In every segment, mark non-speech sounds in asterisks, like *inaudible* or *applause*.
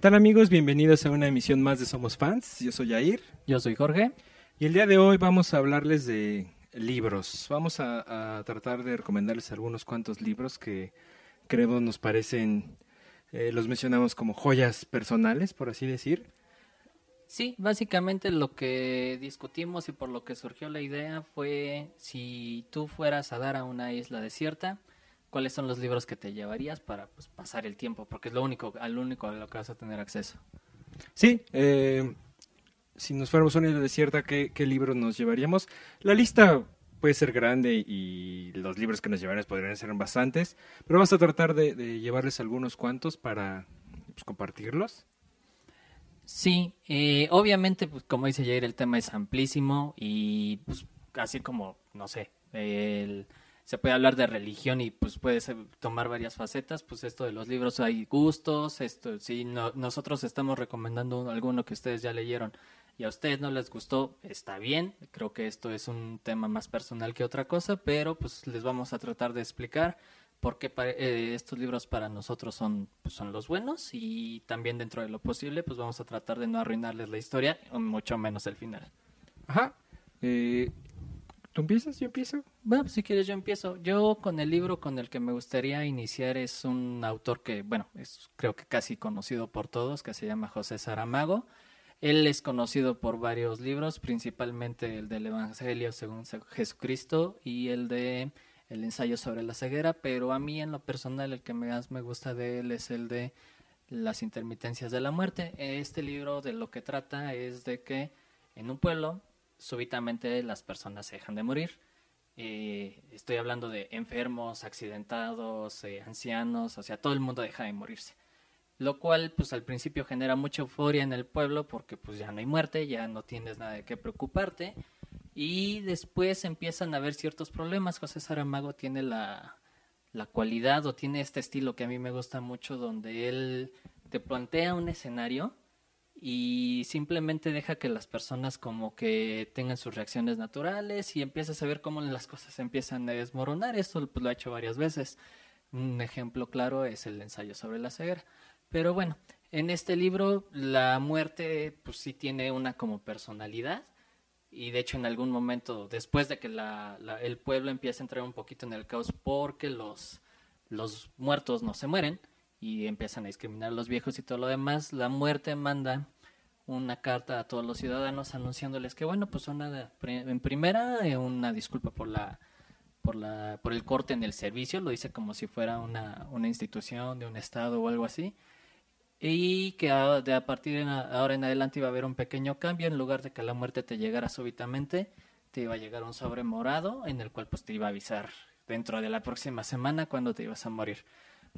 tal amigos? Bienvenidos a una emisión más de Somos Fans. Yo soy Jair. Yo soy Jorge. Y el día de hoy vamos a hablarles de libros. Vamos a, tratar de recomendarles algunos cuantos libros que creo nos parecen, eh, los mencionamos como joyas personales, por así decir. Sí, básicamente lo que discutimos y por lo que surgió la idea fue si tú fueras a dar a una isla desierta, cuáles son los libros que te llevarías para pues, pasar el tiempo, porque es lo único, al único a lo que vas a tener acceso. Sí, eh, si nos fuéramos a una isla desierta, ¿qué, ¿qué libros nos llevaríamos? La lista puede ser grande y los libros que nos llevaríamos podrían ser bastantes, pero vamos a tratar de, llevarles algunos cuantos para pues, compartirlos. Sí, eh, obviamente, pues como dice Jair, el tema es amplísimo y pues así como, no sé, el se puede hablar de religión y pues puede tomar varias facetas, pues esto de los libros hay gustos, esto si nosotros estamos recomendando alguno que ustedes ya leyeron y a ustedes no les gustó, está bien, creo que esto es un tema más personal que otra cosa, pero pues les vamos a tratar de explicar por qué eh, estos libros para nosotros son, pues, son los buenos y también dentro de lo posible pues vamos a tratar de no arruinarles la historia, mucho menos el final. Ajá. Eh, ¿Tú empiezas? ¿Yo empiezo? Bueno, pues, si quieres yo empiezo. Yo con el libro con el que me gustaría iniciar es un autor que, bueno, es creo que casi conocido por todos, que se llama José Saramago. Él es conocido por varios libros, principalmente el del Evangelio según Jesucristo y el de El ensayo sobre la ceguera, pero a mí en lo personal el que más me gusta de él es el de Las intermitencias de la muerte. Este libro de lo que trata es de que en un pueblo súbitamente las personas se dejan de morir. Eh, estoy hablando de enfermos, accidentados, eh, ancianos, o sea, todo el mundo deja de morirse. Lo cual, pues al principio genera mucha euforia en el pueblo porque pues ya no hay muerte, ya no tienes nada de qué preocuparte. Y después empiezan a haber ciertos problemas. José Saramago tiene la, la cualidad o tiene este estilo que a mí me gusta mucho donde él te plantea un escenario y simplemente deja que las personas como que tengan sus reacciones naturales y empiezas a ver cómo las cosas empiezan a desmoronar. Esto pues, lo ha hecho varias veces. Un ejemplo claro es el ensayo sobre la ceguera. Pero bueno, en este libro la muerte pues sí tiene una como personalidad y de hecho en algún momento después de que la, el pueblo empieza a entrar un poquito en el caos porque los, los muertos no se mueren, y empiezan a discriminar a los viejos y todo lo demás, la muerte manda una carta a todos los ciudadanos anunciándoles que bueno, pues una en primera eh, una disculpa por la por la por el corte en el servicio, lo dice como si fuera una, una institución de un estado o algo así. Y que a, de a partir de ahora en adelante iba a haber un pequeño cambio, en lugar de que la muerte te llegara súbitamente, te iba a llegar un sobre morado en el cual pues te iba a avisar dentro de la próxima semana cuando te ibas a morir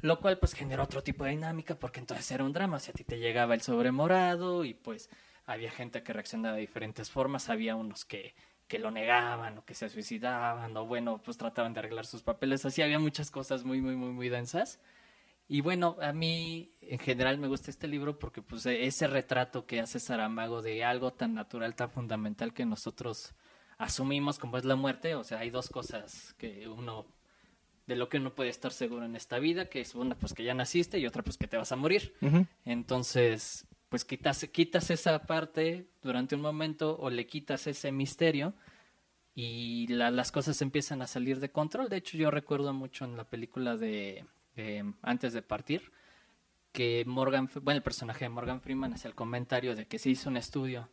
lo cual pues generó otro tipo de dinámica porque entonces era un drama, o sea, a ti te llegaba el sobre morado y pues había gente que reaccionaba de diferentes formas, había unos que, que lo negaban o que se suicidaban o bueno, pues trataban de arreglar sus papeles, así había muchas cosas muy, muy, muy, muy densas. Y bueno, a mí en general me gusta este libro porque pues ese retrato que hace Saramago de algo tan natural, tan fundamental que nosotros asumimos como es la muerte, o sea, hay dos cosas que uno de lo que uno puede estar seguro en esta vida, que es una pues que ya naciste y otra pues que te vas a morir. Entonces, pues quitas, quitas esa parte durante un momento o le quitas ese misterio y las cosas empiezan a salir de control. De hecho, yo recuerdo mucho en la película de Antes de partir que Morgan, bueno, el personaje de Morgan Freeman hace el comentario de que se hizo un estudio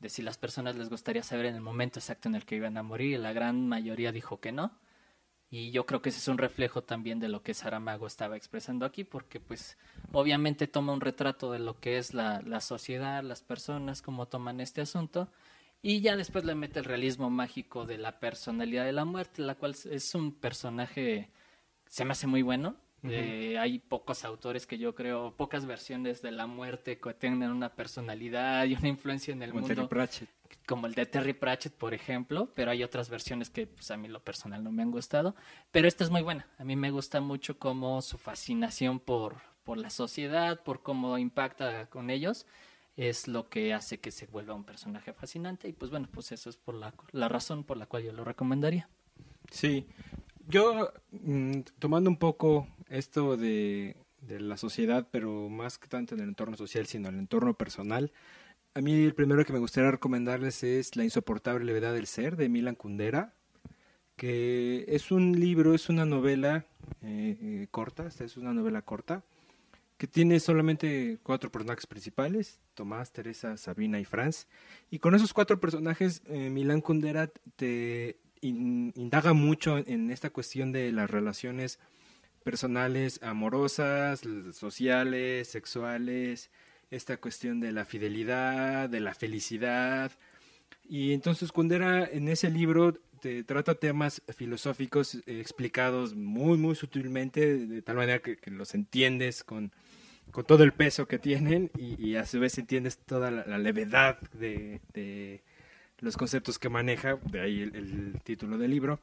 de si las personas les gustaría saber en el momento exacto en el que iban a morir y la gran mayoría dijo que no y yo creo que ese es un reflejo también de lo que Saramago estaba expresando aquí, porque pues obviamente toma un retrato de lo que es la, la sociedad, las personas, cómo toman este asunto, y ya después le mete el realismo mágico de la personalidad de la muerte, la cual es un personaje, se me hace muy bueno, eh, hay pocos autores que yo creo, pocas versiones de la muerte que tengan una personalidad y una influencia en el como mundo. Pratchett. Como el de Terry Pratchett, por ejemplo, pero hay otras versiones que pues, a mí lo personal no me han gustado. Pero esta es muy buena. A mí me gusta mucho como su fascinación por, por la sociedad, por cómo impacta con ellos, es lo que hace que se vuelva un personaje fascinante. Y pues bueno, pues eso es por la, la razón por la cual yo lo recomendaría. Sí, yo, mm, tomando un poco esto de, de la sociedad, pero más que tanto en el entorno social, sino en el entorno personal. A mí el primero que me gustaría recomendarles es La insoportable levedad del ser de Milan Kundera, que es un libro, es una novela eh, eh, corta, es una novela corta, que tiene solamente cuatro personajes principales, Tomás, Teresa, Sabina y Franz. Y con esos cuatro personajes, eh, Milan Kundera te indaga mucho en esta cuestión de las relaciones personales, amorosas, sociales, sexuales, esta cuestión de la fidelidad, de la felicidad. Y entonces Kundera en ese libro te trata temas filosóficos eh, explicados muy, muy sutilmente, de tal manera que, los entiendes con, con, todo el peso que tienen y, a su vez entiendes toda la, levedad de, de, los conceptos que maneja, de ahí el título del libro.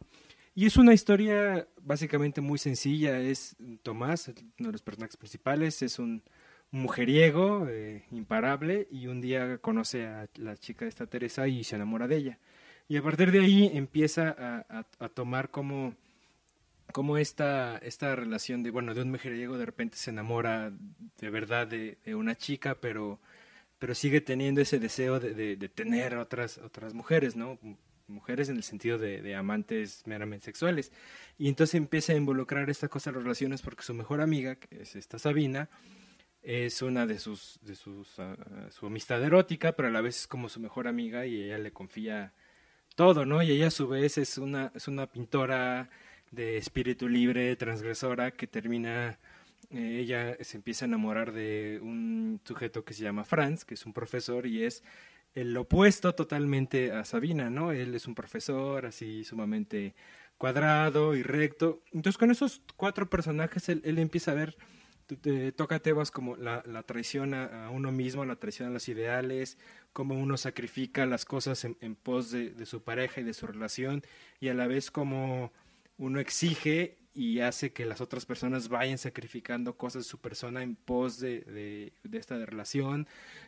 Y es una historia básicamente muy sencilla. Es Tomás, uno de los personajes principales, es un mujeriego eh, imparable y un día conoce a la chica de esta Teresa y se enamora de ella. Y a partir de ahí empieza a, tomar como, como esta, esta relación de, bueno, de un mujeriego de repente se enamora de verdad de, una chica, pero, pero sigue teniendo ese deseo de, de, tener otras, otras mujeres, ¿no? mujeres en el sentido de, amantes meramente sexuales. Y entonces empieza a involucrar esta cosa en las relaciones porque su mejor amiga, que es esta Sabina, es una de sus, de sus, ah, su amistad erótica, pero a la vez es como su mejor amiga y ella le confía todo, ¿no? Y ella a su vez es una, es una pintora de espíritu libre, transgresora, que termina, eh, ella se empieza a enamorar de un sujeto que se llama Franz, que es un profesor y es el opuesto totalmente a Sabina, ¿no? Él es un profesor así sumamente cuadrado y recto. Entonces con esos cuatro personajes él, empieza a ver, toca temas como la, traición a, uno mismo, la traición a los ideales, cómo uno sacrifica las cosas en, pos de, su pareja y de su relación, y a la vez como uno exige y hace que las otras personas vayan sacrificando cosas de su persona en pos de, esta relación.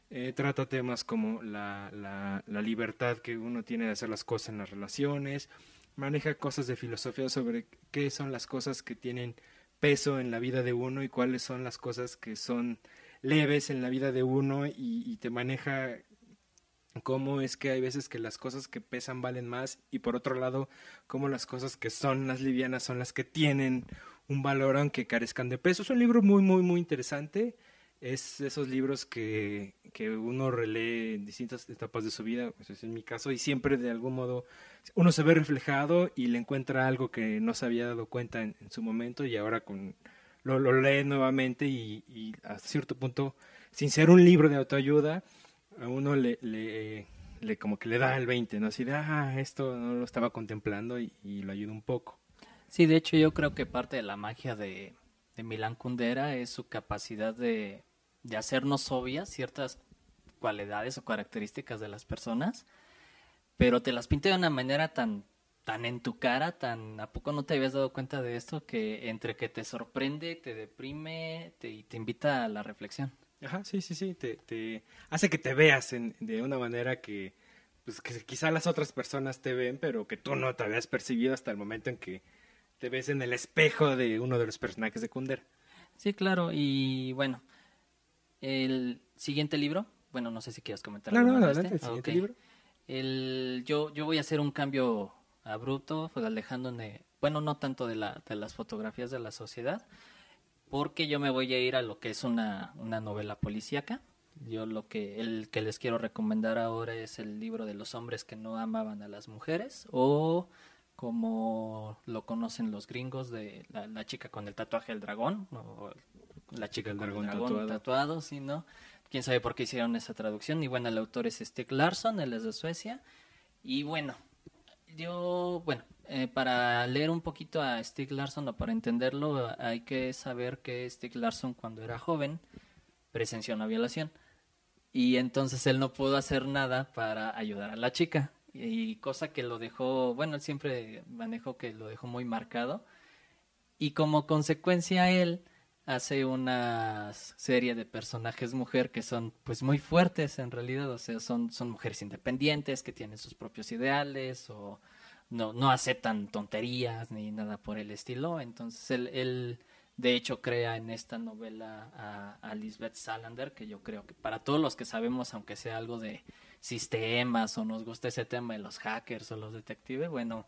Eh, trata temas como la, libertad que uno tiene de hacer las cosas en las relaciones. Maneja cosas de filosofía sobre qué son las cosas que tienen peso en la vida de uno y cuáles son las cosas que son leves en la vida de uno y, te maneja cómo es que hay veces que las cosas que pesan valen más y por otro lado, cómo las cosas que son las livianas son las que tienen un valor aunque carezcan de peso. Es un libro muy, muy, muy interesante. Es esos libros que, que uno relee en distintas etapas de su vida, pues es en mi caso, y siempre de algún modo uno se ve reflejado y le encuentra algo que no se había dado cuenta en, su momento y ahora con, lo, lo lee nuevamente y, y hasta cierto punto, sin ser un libro de autoayuda, a uno le, le, como que le da el 20, ¿no? Así de, ah, esto no lo estaba contemplando y, lo ayuda un poco. Sí, de hecho yo creo que parte de la magia de, de Milán Kundera es su capacidad de, de hacernos obvias ciertas cualidades o características de las personas, pero te las pinta de una manera tan tan en tu cara, tan a poco no te habías dado cuenta de esto que entre que te sorprende, te deprime te, y te invita a la reflexión. Ajá, sí, sí, sí, te, te hace que te veas en, de una manera que, pues, que quizá las otras personas te ven, pero que tú no te habías percibido hasta el momento en que te ves en el espejo de uno de los personajes de Kunder. Sí, claro, y bueno, el siguiente libro, bueno, no sé si quieres comentar. No, no, adelante, el siguiente libro. El, yo, yo voy a hacer un cambio abrupto, pues, alejándome, bueno, no tanto de, la, de las fotografías de la sociedad, porque yo me voy a ir a lo que es una, una novela policíaca. Yo lo que el que les quiero recomendar ahora es el libro de los hombres que no amaban a las mujeres o como lo conocen los gringos de la, chica con el tatuaje del dragón o la chica con dragón el dragón tatuado. sí, ¿no? Quién sabe por qué hicieron esa traducción. Y bueno, el autor es Stig Larsson, él es de Suecia. Y bueno, yo, bueno, eh, para leer un poquito a Stig Larsson o para entenderlo, hay que saber que Stig Larsson cuando era joven presenció una violación y entonces él no pudo hacer nada para ayudar a la chica y cosa que lo dejó, bueno, él siempre manejó que lo dejó muy marcado y como consecuencia él hace una serie de personajes mujer que son pues muy fuertes en realidad, o sea, son, son mujeres independientes que tienen sus propios ideales o no, no aceptan tonterías ni nada por el estilo. Entonces él, De hecho, crea en esta novela a, a Lisbeth Salander, que yo creo que para todos los que sabemos, aunque sea algo de sistemas o nos gusta ese tema de los hackers o los detectives, bueno,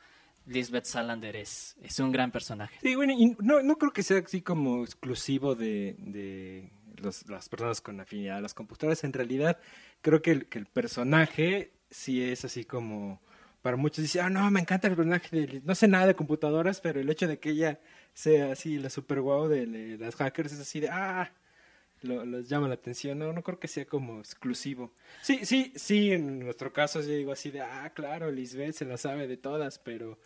Lisbeth Salander es, es un gran personaje. Sí, bueno, y no, no creo que sea así como exclusivo de, de los- las personas con afinidad a las computadoras. En realidad, creo que el, que el personaje sí es así como... Para muchos dice, ah, no, me encanta el personaje de... Liz". No sé nada de computadoras, pero el hecho de que ella sea así la super guau de, de las hackers es así de, ah, lo, los llama la atención. No, no creo que sea como exclusivo. Sí, sí, sí, en nuestro caso yo digo así de, ah, claro, Lisbeth se la sabe de todas, pero...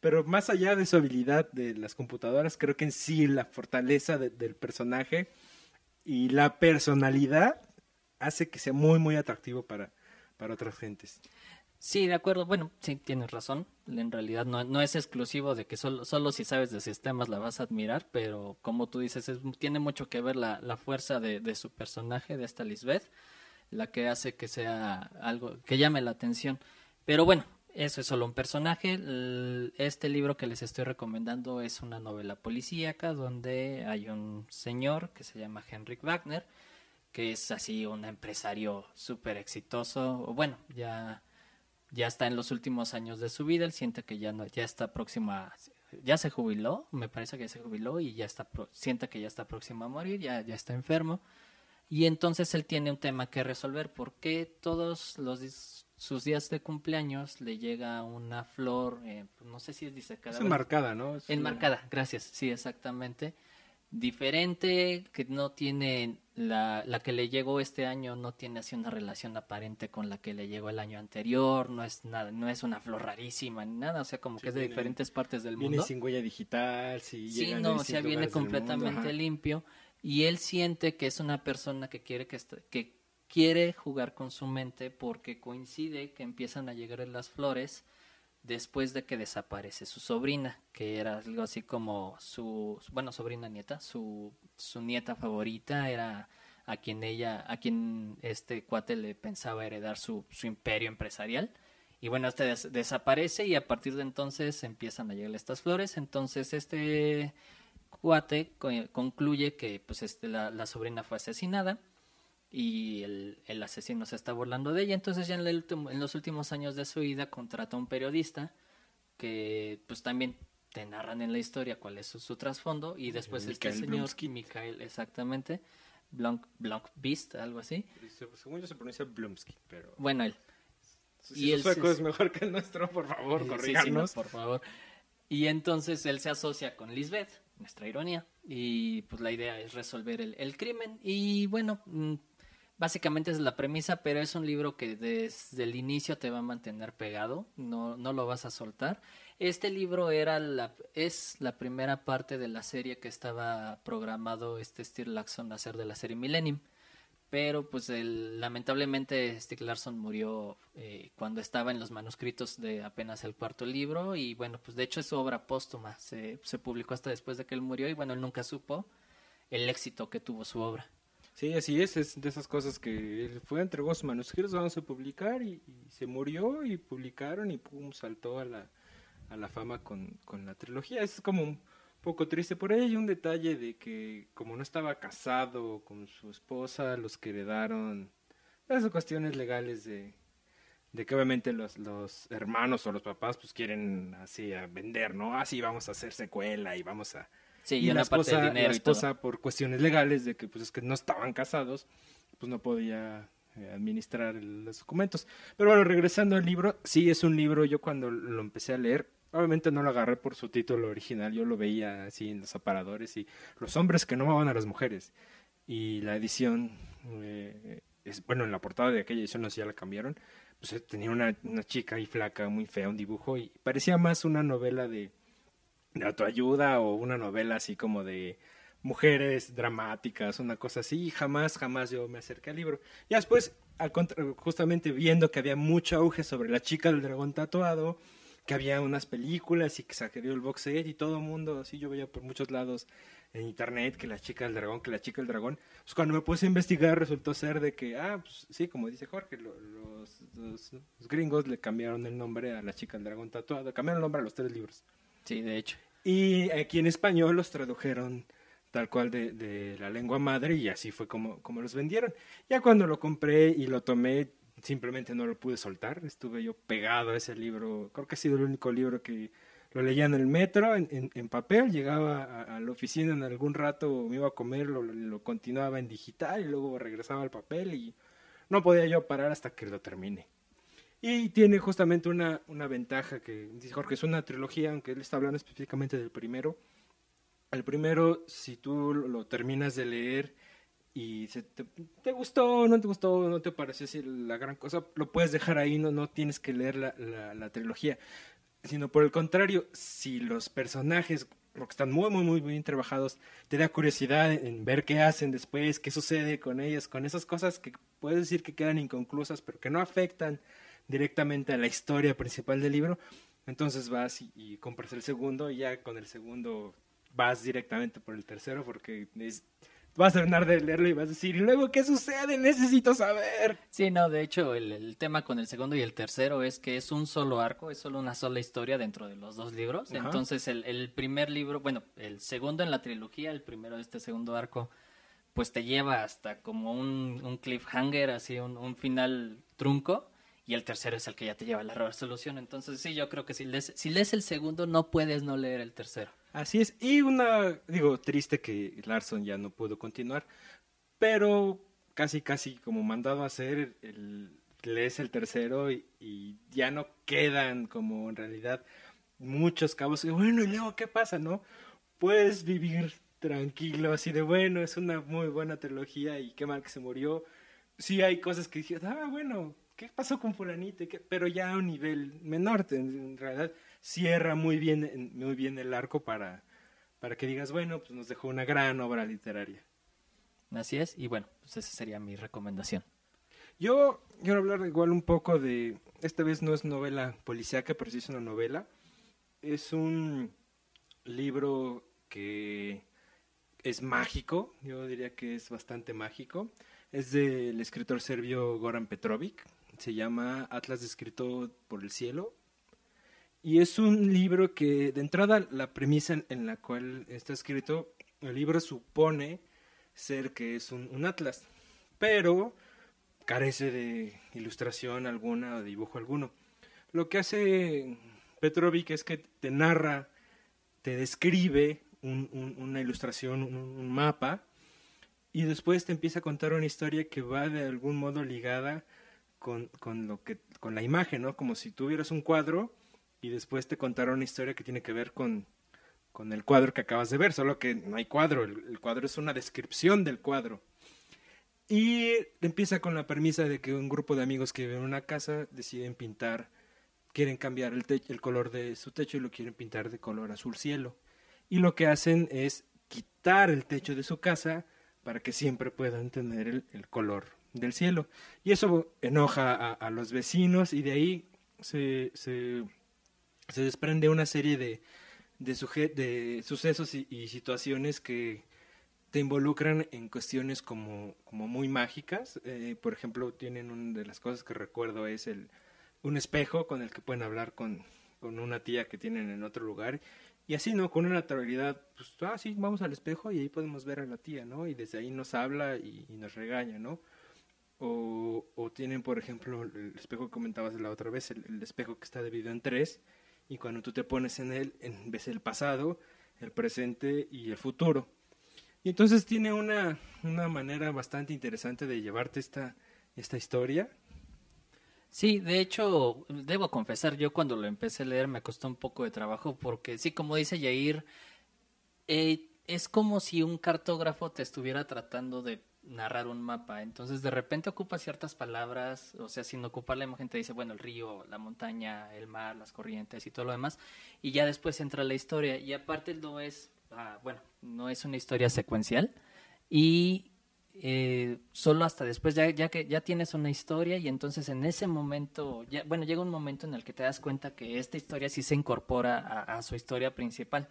Pero más allá de su habilidad de las computadoras, creo que en sí la fortaleza de- del personaje y la personalidad hace que sea muy, muy atractivo para, para otras gentes. Sí, de acuerdo. Bueno, sí, tienes razón. En realidad no, no es exclusivo de que solo, solo si sabes de sistemas la vas a admirar, pero como tú dices, es- tiene mucho que ver la, la fuerza de, de su personaje, de esta Lisbeth, la que hace que sea algo que llame la atención. Pero bueno, eso es solo un personaje. Este libro que les estoy recomendando es una novela policíaca donde hay un señor que se llama Henrik Wagner, que es así un empresario súper exitoso, bueno, ya ya está en los últimos años de su vida, él siente que ya no, ya está próximo a, ya se jubiló, me parece que ya se jubiló y ya está, siente que ya está próximo a morir, ya, ya está enfermo. Y entonces él tiene un tema que resolver, porque todos los sus días de cumpleaños le llega una flor, eh, no sé si es disecada. Es enmarcada, ¿no? Es una- Enmarcada, gracias, sí, exactamente. Diferente, que no tiene la, la que le llegó este año, no tiene así una relación aparente con la que le llegó el año anterior, no es nada, no es una flor rarísima ni nada, o sea, como Sí, que es de viene- diferentes partes del Viene mundo. sin huella digital, sí, Sí, no, o sea, viene mundo, completamente limpio y él siente que es una persona que quiere que, que quiere jugar con su mente porque coincide que empiezan a llegar las flores después de que desaparece su sobrina, que era algo así como su, bueno, sobrina nieta, su, su nieta favorita, era a quien ella, a quien este cuate le pensaba heredar su, su imperio empresarial. Y bueno, este des- desaparece y a partir de entonces empiezan a llegar estas flores. Entonces este cuate co- concluye que pues este, la, la sobrina fue asesinada y el, el asesino se está burlando de ella. Entonces ya en, el último- en los últimos años de su vida contrata a un periodista que pues también te narran en la historia cuál es su, su trasfondo y después este Mikhail señor Blumsky. Mikhail exactamente Blanc, Blanc Beast, algo así. Según yo se pronuncia Blumsky, pero... Bueno, él. Si Y él sueco se- es mejor que el nuestro, por favor, Sí, sí, no, por favor. Y entonces él se asocia con Lisbeth, nuestra ironía, y pues la idea es resolver el, el crimen. Y bueno, mm, básicamente es la premisa, pero es un libro que desde el inicio te va a mantener pegado, no, no lo vas a soltar. Este libro era la, es la primera parte de la serie que estaba programado este Steve Laxon a hacer de la serie Millennium pero pues el- lamentablemente Stieg Larsson murió eh, cuando estaba en los manuscritos de apenas el cuarto libro y bueno pues de hecho es su obra póstuma se, se publicó hasta después de que él murió y bueno él nunca supo el éxito que tuvo su obra Sí, así es, es de esas cosas que él fue, entregó sus manuscritos, vamos a publicar y, se murió y publicaron y pum, saltó a la, a la fama con, con la trilogía. Es como un poco triste. Por ahí hay un detalle de que como no estaba casado con su esposa, los que heredaron, esas cuestiones legales de, de que obviamente los, los hermanos o los papás pues quieren así a vender, ¿no? Así vamos a hacer secuela y vamos a sí y y la una parte esposa, de dinero la y todo esposa por cuestiones legales de que pues es que no estaban casados, pues no podía eh, administrar los documentos. Pero bueno, regresando al libro, sí es un libro, yo cuando lo empecé a leer, obviamente no lo agarré por su título original, yo lo veía así en los aparadores y los hombres que no amaban a las mujeres. Y la edición, eh, es, bueno, en la portada de aquella edición, no sé si ya la cambiaron, pues tenía una, una chica ahí flaca, muy fea, un dibujo, y parecía más una novela de, de autoayuda o una novela así como de mujeres dramáticas, una cosa así, y jamás, jamás yo me acerqué al libro. Ya después, al contra- justamente viendo que había mucho auge sobre la chica del dragón tatuado, que había unas películas y que salió el box set y todo el mundo, así yo veía por muchos lados en internet que la chica del dragón, que la chica del dragón, pues cuando me puse a investigar resultó ser de que, ah, pues sí, como dice Jorge, lo- los, los- los gringos le cambiaron el nombre a la chica del dragón tatuado, cambiaron el nombre a los tres libros. Sí de hecho Y aquí en español los tradujeron tal cual de, de, la lengua madre y así fue como, como los vendieron. Ya cuando lo compré y lo tomé, simplemente no lo pude soltar, estuve yo pegado a ese libro, creo que ha sido el único libro que lo leía en el metro, en, papel, llegaba a, la oficina en algún rato, me iba a comer, lo, lo, continuaba en digital y luego regresaba al papel y no podía yo parar hasta que lo termine. Y tiene justamente una, una ventaja que dice Jorge, es una trilogía, aunque él está hablando específicamente del primero. El primero, si tú lo terminas de leer y se te, te, gustó, no te gustó, no te pareció así la gran cosa, lo puedes dejar ahí, no, no tienes que leer la, la, la trilogía sino por el contrario, si los personajes, porque están muy, muy, muy bien trabajados, te da curiosidad en ver qué hacen después, qué sucede con ellos, con esas cosas que puedes decir que quedan inconclusas, pero que no afectan directamente a la historia principal del libro, entonces vas y, y compras el segundo y ya con el segundo vas directamente por el tercero porque es, vas a terminar de leerlo y vas a decir, ¿y luego qué sucede? Necesito saber. Sí, no, de hecho, el, el, tema con el segundo y el tercero es que es un solo arco, es solo una sola historia dentro de los dos libros. Entonces, el, el, primer libro, bueno, el segundo en la trilogía, el primero de este segundo arco, pues te lleva hasta como un, un cliffhanger, así, un, un final trunco y el tercero es el que ya te lleva a la resolución. Entonces, sí, yo creo que si lees, si lees el segundo, no puedes no leer el tercero. Así es. Y una, digo, triste que Larson ya no pudo continuar, pero casi, casi como mandado a hacer, el, lees el tercero y, y, ya no quedan como en realidad muchos cabos. Y bueno, y luego, ¿qué pasa, no? Puedes vivir tranquilo, así de bueno, es una muy buena trilogía y qué mal que se murió. Sí hay cosas que dije, ah, bueno, ¿qué pasó con fulanito? Pero ya a un nivel menor, en realidad cierra muy bien, muy bien el arco para, para que digas, bueno, pues nos dejó una gran obra literaria. Así es, y bueno, pues esa sería mi recomendación. Yo quiero hablar igual un poco de, esta vez no es novela policíaca, pero sí es una novela. Es un libro que es mágico, yo diría que es bastante mágico. Es del escritor serbio Goran Petrovic, se llama Atlas descrito por el cielo. Y es un libro que, de entrada, la premisa en, la cual está escrito, el libro supone ser que es un, un, atlas, pero carece de ilustración alguna o dibujo alguno. Lo que hace Petrovic es que te narra, te describe un, un, una ilustración, un, mapa, y después te empieza a contar una historia que va de algún modo ligada con, con, lo que, con la imagen, ¿no? Como si tuvieras un cuadro y después te contaron una historia que tiene que ver con, con el cuadro que acabas de ver, solo que no hay cuadro, el, cuadro es una descripción del cuadro. Y empieza con la premisa de que un grupo de amigos que viven en una casa deciden pintar, quieren cambiar el, el color de su techo y lo quieren pintar de color azul cielo. Y lo que hacen es quitar el techo de su casa para que siempre puedan tener el, el color del cielo. Y eso enoja a, a los vecinos y de ahí se, se, se desprende una serie de, de, de sucesos y, situaciones que te involucran en cuestiones como, como muy mágicas. Eh, por ejemplo, tienen una de las cosas que recuerdo es el, un espejo con el que pueden hablar con, con una tía que tienen en otro lugar. Y así, ¿no? Con una naturalidad, pues, ah, sí, vamos al espejo y ahí podemos ver a la tía, ¿no? Y desde ahí nos habla y, y nos regaña, ¿no? O, tienen, por ejemplo, el espejo que comentabas la otra vez, el, el, espejo que está dividido en tres, y cuando tú te pones en él, en, ves el pasado, el presente y el futuro. Y entonces tiene una, una manera bastante interesante de llevarte esta, esta historia. Sí, de hecho, debo confesar, yo cuando lo empecé a leer me costó un poco de trabajo porque, sí, como dice Yair, eh, es como si un cartógrafo te estuviera tratando de narrar un mapa. Entonces, de repente ocupa ciertas palabras, o sea, sin ocupar la imagen te dice, bueno, el río, la montaña, el mar, las corrientes y todo lo demás, y ya después entra la historia. Y aparte no es, ah, bueno, no es una historia secuencial, y eh, solo hasta después, ya, que ya tienes una historia, y entonces en ese momento, ya, bueno, llega un momento en el que te das cuenta que esta historia sí se incorpora a su historia principal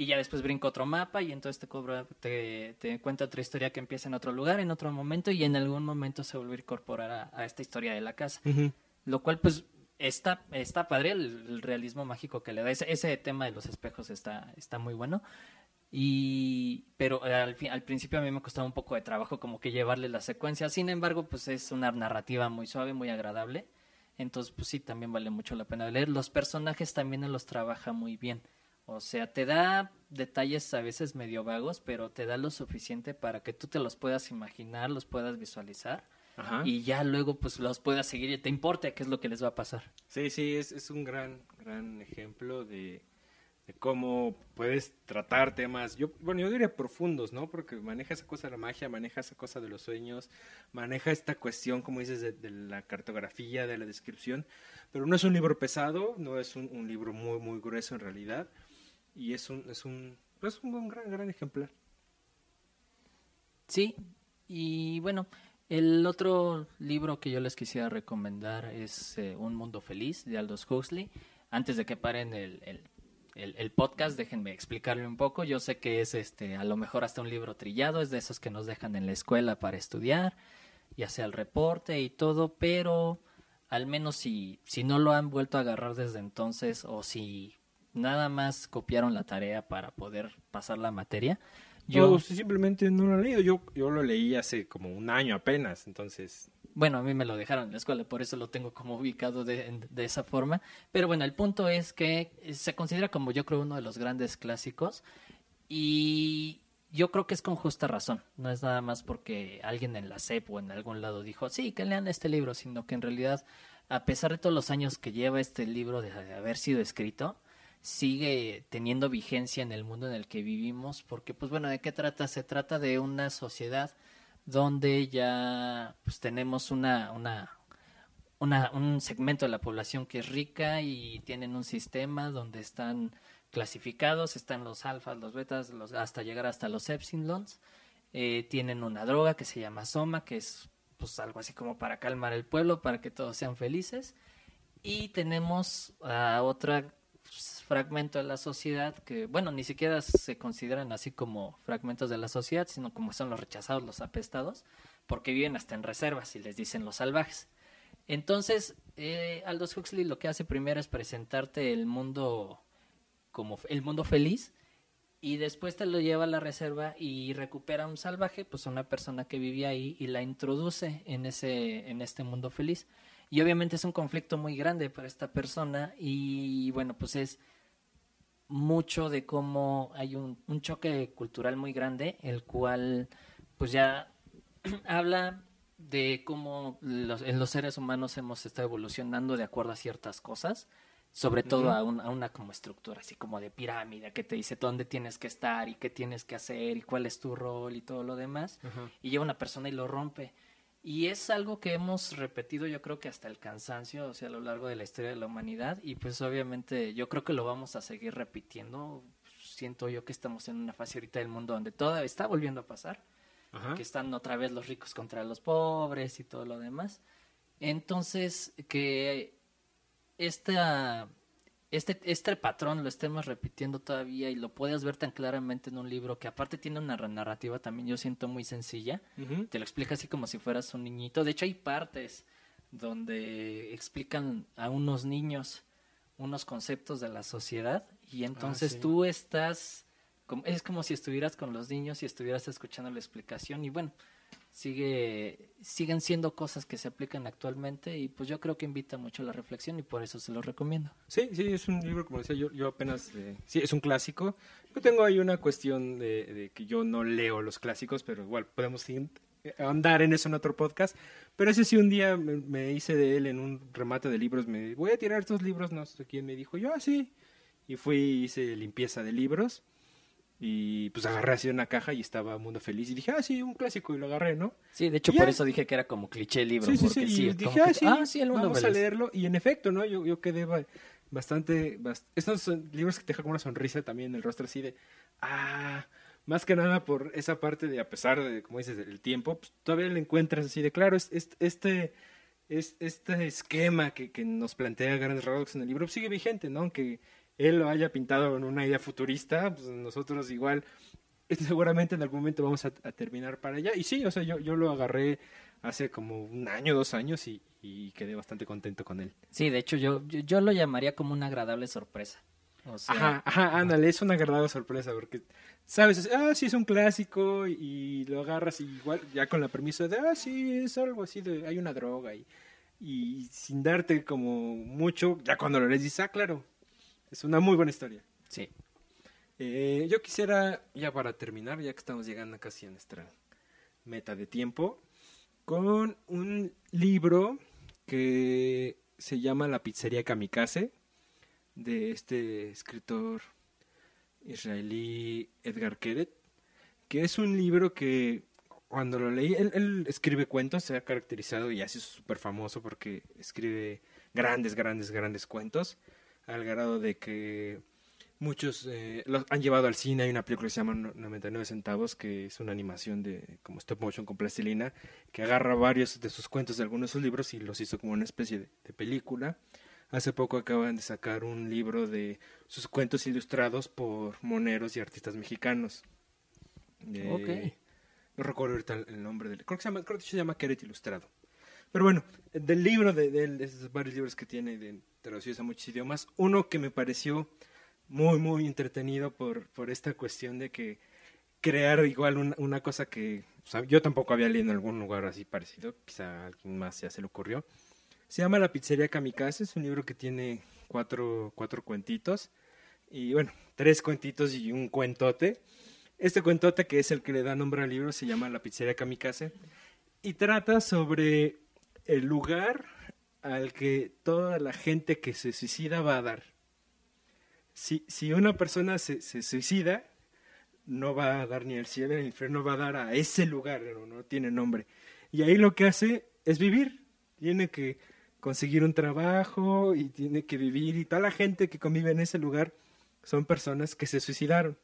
y ya después brinco otro mapa y entonces te, cobra, te, te, cuenta otra historia que empieza en otro lugar, en otro momento y en algún momento se vuelve a incorporar a, a esta historia de la casa. Uh -huh. Lo cual pues está, está padre el, el, realismo mágico que le da. Ese, ese tema de los espejos está, está muy bueno. Y, pero al, al principio a mí me costaba un poco de trabajo como que llevarle la secuencia. Sin embargo, pues es una narrativa muy suave, muy agradable. Entonces, pues sí, también vale mucho la pena leer. Los personajes también los trabaja muy bien. O sea, te da detalles a veces medio vagos, pero te da lo suficiente para que tú te los puedas imaginar, los puedas visualizar. Y ya luego pues los puedas seguir y te importe qué es lo que les va a pasar. Sí, sí, es, es un gran, gran ejemplo de, de cómo puedes tratar temas, yo, bueno, yo diría profundos, ¿no? Porque maneja esa cosa de la magia, maneja esa cosa de los sueños, maneja esta cuestión, como dices, de, la cartografía, de la descripción, pero no es un libro pesado, no es un, libro muy, muy grueso en realidad, y es un, es un, pues un gran, gran ejemplar. Sí, y bueno, el otro libro que yo les quisiera recomendar es eh, Un Mundo Feliz de Aldous Huxley. Antes de que paren el el, podcast, déjenme explicarle un poco. Yo sé que es este, a lo mejor hasta un libro trillado, es de esos que nos dejan en la escuela para estudiar, ya sea el reporte y todo, pero al menos si, si no lo han vuelto a agarrar desde entonces o si nada más copiaron la tarea para poder pasar la materia. Yo simplemente no lo he leído, yo, yo lo leí hace como un año apenas, entonces bueno, a mí me lo dejaron en la escuela, por eso lo tengo como ubicado de, esa forma. Pero bueno, el punto es que se considera como yo creo uno de los grandes clásicos y yo creo que es con justa razón. No es nada más porque alguien en la SEP o en algún lado dijo, sí, que lean este libro, sino que en realidad, a pesar de todos los años que lleva este libro de haber sido escrito, sigue teniendo vigencia en el mundo en el que vivimos, porque pues bueno, ¿de qué trata? Se trata de una sociedad donde ya pues tenemos una, una, una, un segmento de la población que es rica y tienen un sistema donde están clasificados, están los alfas, los betas, los, hasta llegar hasta los epsilons. Eh, tienen una droga que se llama soma, que es pues algo así como para calmar el pueblo, para que todos sean felices. Y tenemos a otra fragmento de la sociedad que, bueno, ni siquiera se consideran así como fragmentos de la sociedad, sino como son los rechazados, los apestados, porque viven hasta en reservas y les dicen los salvajes. Entonces, eh, Aldous Huxley lo que hace primero es presentarte el mundo como el mundo feliz y después te lo lleva a la reserva y recupera un salvaje, pues una persona que vivía ahí y la introduce en ese en este mundo feliz. Y obviamente es un conflicto muy grande para esta persona y bueno, pues es mucho de cómo hay un, un choque cultural muy grande, el cual pues ya *clears throat* habla de cómo los, en los seres humanos hemos estado evolucionando de acuerdo a ciertas cosas, sobre todo a, a, una como estructura así como de pirámide que te dice dónde tienes que estar y qué tienes que hacer y cuál es tu rol y todo lo demás, y llega una persona y lo rompe. Y es algo que hemos repetido yo creo que hasta el cansancio, o sea, a lo largo de la historia de la humanidad y pues obviamente yo creo que lo vamos a seguir repitiendo. Siento yo que estamos en una fase ahorita del mundo donde todo está volviendo a pasar, que están otra vez los ricos contra los pobres y todo lo demás. Entonces, que esta este, este patrón lo estemos repitiendo todavía y lo puedes ver tan claramente en un libro que aparte tiene una narrativa también yo siento muy sencilla. Te lo explica así como si fueras un niñito. De hecho hay partes donde explican a unos niños unos conceptos de la sociedad y entonces ah, tú estás, es como si estuvieras con los niños y estuvieras escuchando la explicación y bueno, sigue siguen siendo cosas que se aplican actualmente y pues yo creo que invita mucho a la reflexión y por eso se lo recomiendo. Sí, sí, es un libro, como decía yo, yo apenas, eh, sí, es un clásico. Yo tengo ahí una cuestión de, que yo no leo los clásicos, pero igual podemos andar en eso en otro podcast. Pero ese sí un día me, hice de él en un remate de libros, me voy a tirar estos libros, no sé quién me dijo, yo así. Ah, y fui, hice limpieza de libros y pues agarré así una caja y estaba Mundo Feliz. Y dije, ah, sí, un clásico. Y lo agarré, ¿no? Sí, de hecho, por eso dije que era como cliché el libro. Sí, sí, sí. y dije, ah, sí, ah, sí, el Mundo vamos a leerlo. Y en efecto, ¿no? Yo, yo quedé bastante, Estos son libros que te dejan como una sonrisa también en el rostro, así de, ah, más que nada por esa parte de, a pesar de, como dices, el tiempo, pues todavía le encuentras así de, claro, es, este, es, este esquema que, que nos plantea Grandes Rasgos en el libro sigue vigente, ¿no? Aunque él lo haya pintado en una idea futurista, pues nosotros igual *laughs* seguramente en algún momento vamos a, terminar para allá. Y sí, o sea, yo, yo lo agarré hace como un año, dos años y, quedé bastante contento con él. Sí, de hecho yo, yo, lo llamaría como una agradable sorpresa. O sea, Ajá, ajá, ándale, es una agradable sorpresa porque, sabes, ah, sí es un clásico y lo agarras y igual ya con la premisa de, ah, sí, es algo así de, hay una droga y, y sin darte como mucho, ya cuando lo lees dices, ah, claro, es una muy buena historia. sí. Eh, yo quisiera, ya para terminar, ya que estamos llegando casi a nuestra meta de tiempo, con un libro que se llama La pizzería Kamikaze, de este escritor israelí Edgar Keret, que es un libro que cuando lo leí, él, él escribe cuentos, se ha caracterizado y así es súper famoso porque escribe grandes, grandes, grandes cuentos, al grado de que muchos eh, los han llevado al cine. Hay una película que se llama No- 99 centavos, que es una animación de como stop motion con plastilina, que agarra varios de sus cuentos de algunos de sus libros y los hizo como una especie de, de película. Hace poco acaban de sacar un libro de sus cuentos ilustrados por moneros y artistas mexicanos. De- Ok. No recuerdo ahorita el- el nombre del... Creo que se llama, creo que se llama Queret Ilustrado. Pero bueno, del libro, de, de, de esos varios libros que tiene de, traducidos a muchos idiomas, uno que me pareció muy, muy entretenido por, por esta cuestión de que crear igual una, una cosa que o sea, yo tampoco había leído en algún lugar así parecido, quizá a alguien más ya se le ocurrió. Se llama La Pizzería Kamikaze, es un libro que tiene cuatro, cuatro cuentitos, y bueno, tres cuentitos y un cuentote. Este cuentote, que es el que le da nombre al libro, se llama La Pizzería Kamikaze, y trata sobre el lugar al que toda la gente que se suicida va a dar. Si, si una persona se, se suicida, no va a dar ni al cielo ni al infierno, va a dar a ese lugar, no, no tiene nombre. Y ahí lo que hace es vivir. Tiene que conseguir un trabajo y tiene que vivir. Y toda la gente que convive en ese lugar son personas que se suicidaron.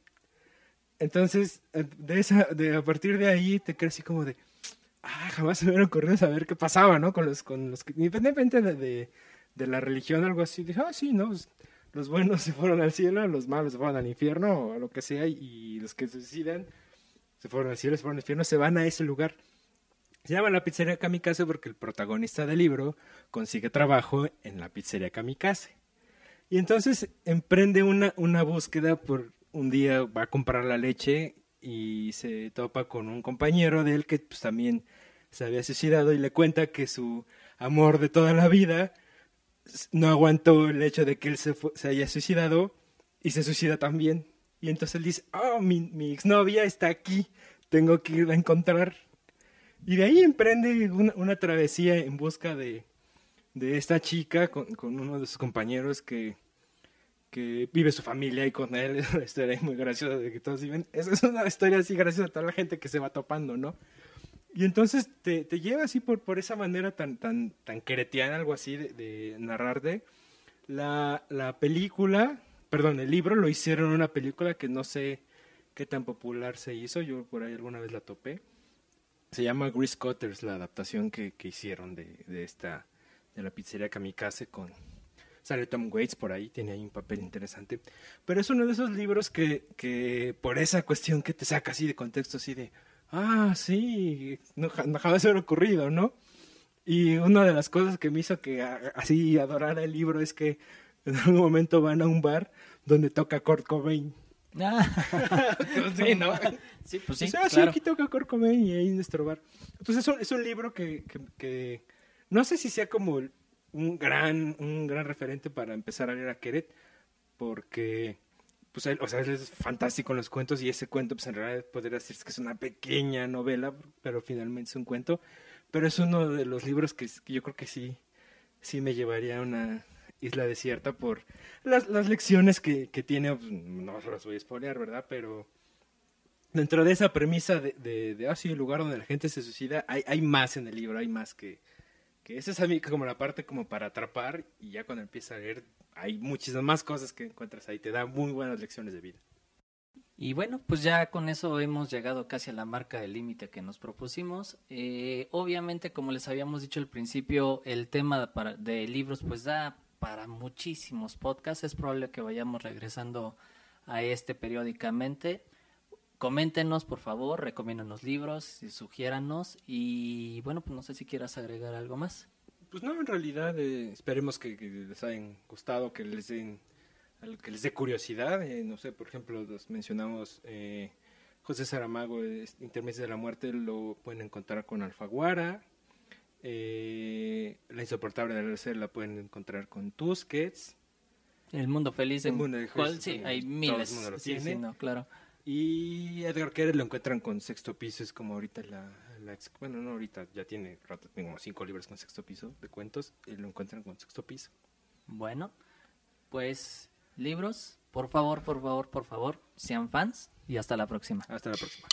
Entonces, eh, de esa, de, a partir de ahí te crees así como de, jamás se me hubiera ocurrido saber qué pasaba, ¿no? Con los, con los independientemente de, de, de la religión o algo así, dije, ah, sí, ¿no? Pues, los buenos *laughs* se fueron al cielo, los malos se fueron al infierno o a lo que sea, y los que se suicidan se fueron al cielo, se fueron al infierno, se van a ese lugar. Se llama la pizzería Kamikaze porque el protagonista del libro consigue trabajo en la pizzería Kamikaze. Y entonces emprende una, una búsqueda por un día va a comprar la leche y se topa con un compañero de él que pues, también se había suicidado y le cuenta que su amor de toda la vida no aguantó el hecho de que él se, se haya suicidado y se suicida también. Y entonces él dice, oh, mi, mi exnovia está aquí, tengo que ir a encontrar. Y de ahí emprende una, una travesía en busca de, de esta chica con, con uno de sus compañeros que, que vive su familia y con él. *laughs* Es una historia muy graciosa de que todos viven. Es, es una historia así graciosa de toda la gente que se va topando, ¿no? Y entonces te, te lleva así por, por esa manera tan, tan, tan queretiana, algo así, de, de. La, la película, perdón, el libro lo hicieron una película que no sé qué tan popular se hizo. Yo por ahí alguna vez la topé. Se llama Grease Cutters, la adaptación que, que hicieron de, de esta, de la pizzería Kamikaze con, Sale Tom Waits por ahí, tiene ahí un papel interesante. Pero es uno de esos libros que, que por esa cuestión que te saca así de contexto, así de, ah, sí, no, ja- no jamás se hubiera ocurrido, ¿no? Y una de las cosas que me hizo que así adorara el libro es que en algún momento van a un bar donde toca Kurt Cobain. Ah, *laughs* sí, ¿no? sí, pues sí, O sea, sí, claro. aquí toca Kurt Cobain y ahí en nuestro bar. Entonces es un, es un libro que, que, que no sé si sea como un gran, un gran referente para empezar a leer a Keret, porque pues o sea, es fantástico en los cuentos y ese cuento pues en realidad podría decirse que es una pequeña novela, pero finalmente es un cuento, pero es uno de los libros que, yo creo que sí, sí me llevaría a una isla desierta por las, las lecciones que, que tiene, pues, no se las voy a spoilear, ¿verdad? Pero dentro de esa premisa de, de, de, ah, sí, el lugar donde la gente se suicida, hay, hay más en el libro, hay más que, que esa es a mí como la parte como para atrapar y ya cuando empieza a leer hay muchísimas más cosas que encuentras ahí, te da muy buenas lecciones de vida. Y bueno, pues ya con eso hemos llegado casi a la marca del límite que nos propusimos. Eh, obviamente, como les habíamos dicho al principio, el tema para, de libros pues da para muchísimos podcasts. Es probable que vayamos regresando a este periódicamente. Coméntenos, por favor, recomiéndanos libros, sugiéranos y bueno, pues no sé si quieras agregar algo más. Pues no, en realidad eh, esperemos que, que, les hayan gustado, que les den que les dé curiosidad. eh, no sé, por ejemplo, los mencionamos eh, José Saramago, es- Intermedios de la Muerte, lo pueden encontrar con Alfaguara. Eh, la insoportable de la la pueden encontrar con Tusquets. El mundo feliz El en mundo feliz, cual sí, sí, hay todo el miles. mundo lo sí, sí, tiene. no, claro. Y Edgar Queret lo encuentran con sexto piso, es como ahorita la, la ex- bueno, no ahorita, ya tiene rato, tiene como cinco libros con sexto piso de cuentos, y lo encuentran con sexto piso. Bueno, pues libros, por favor, por favor, por favor, sean fans y hasta la próxima. Hasta la próxima.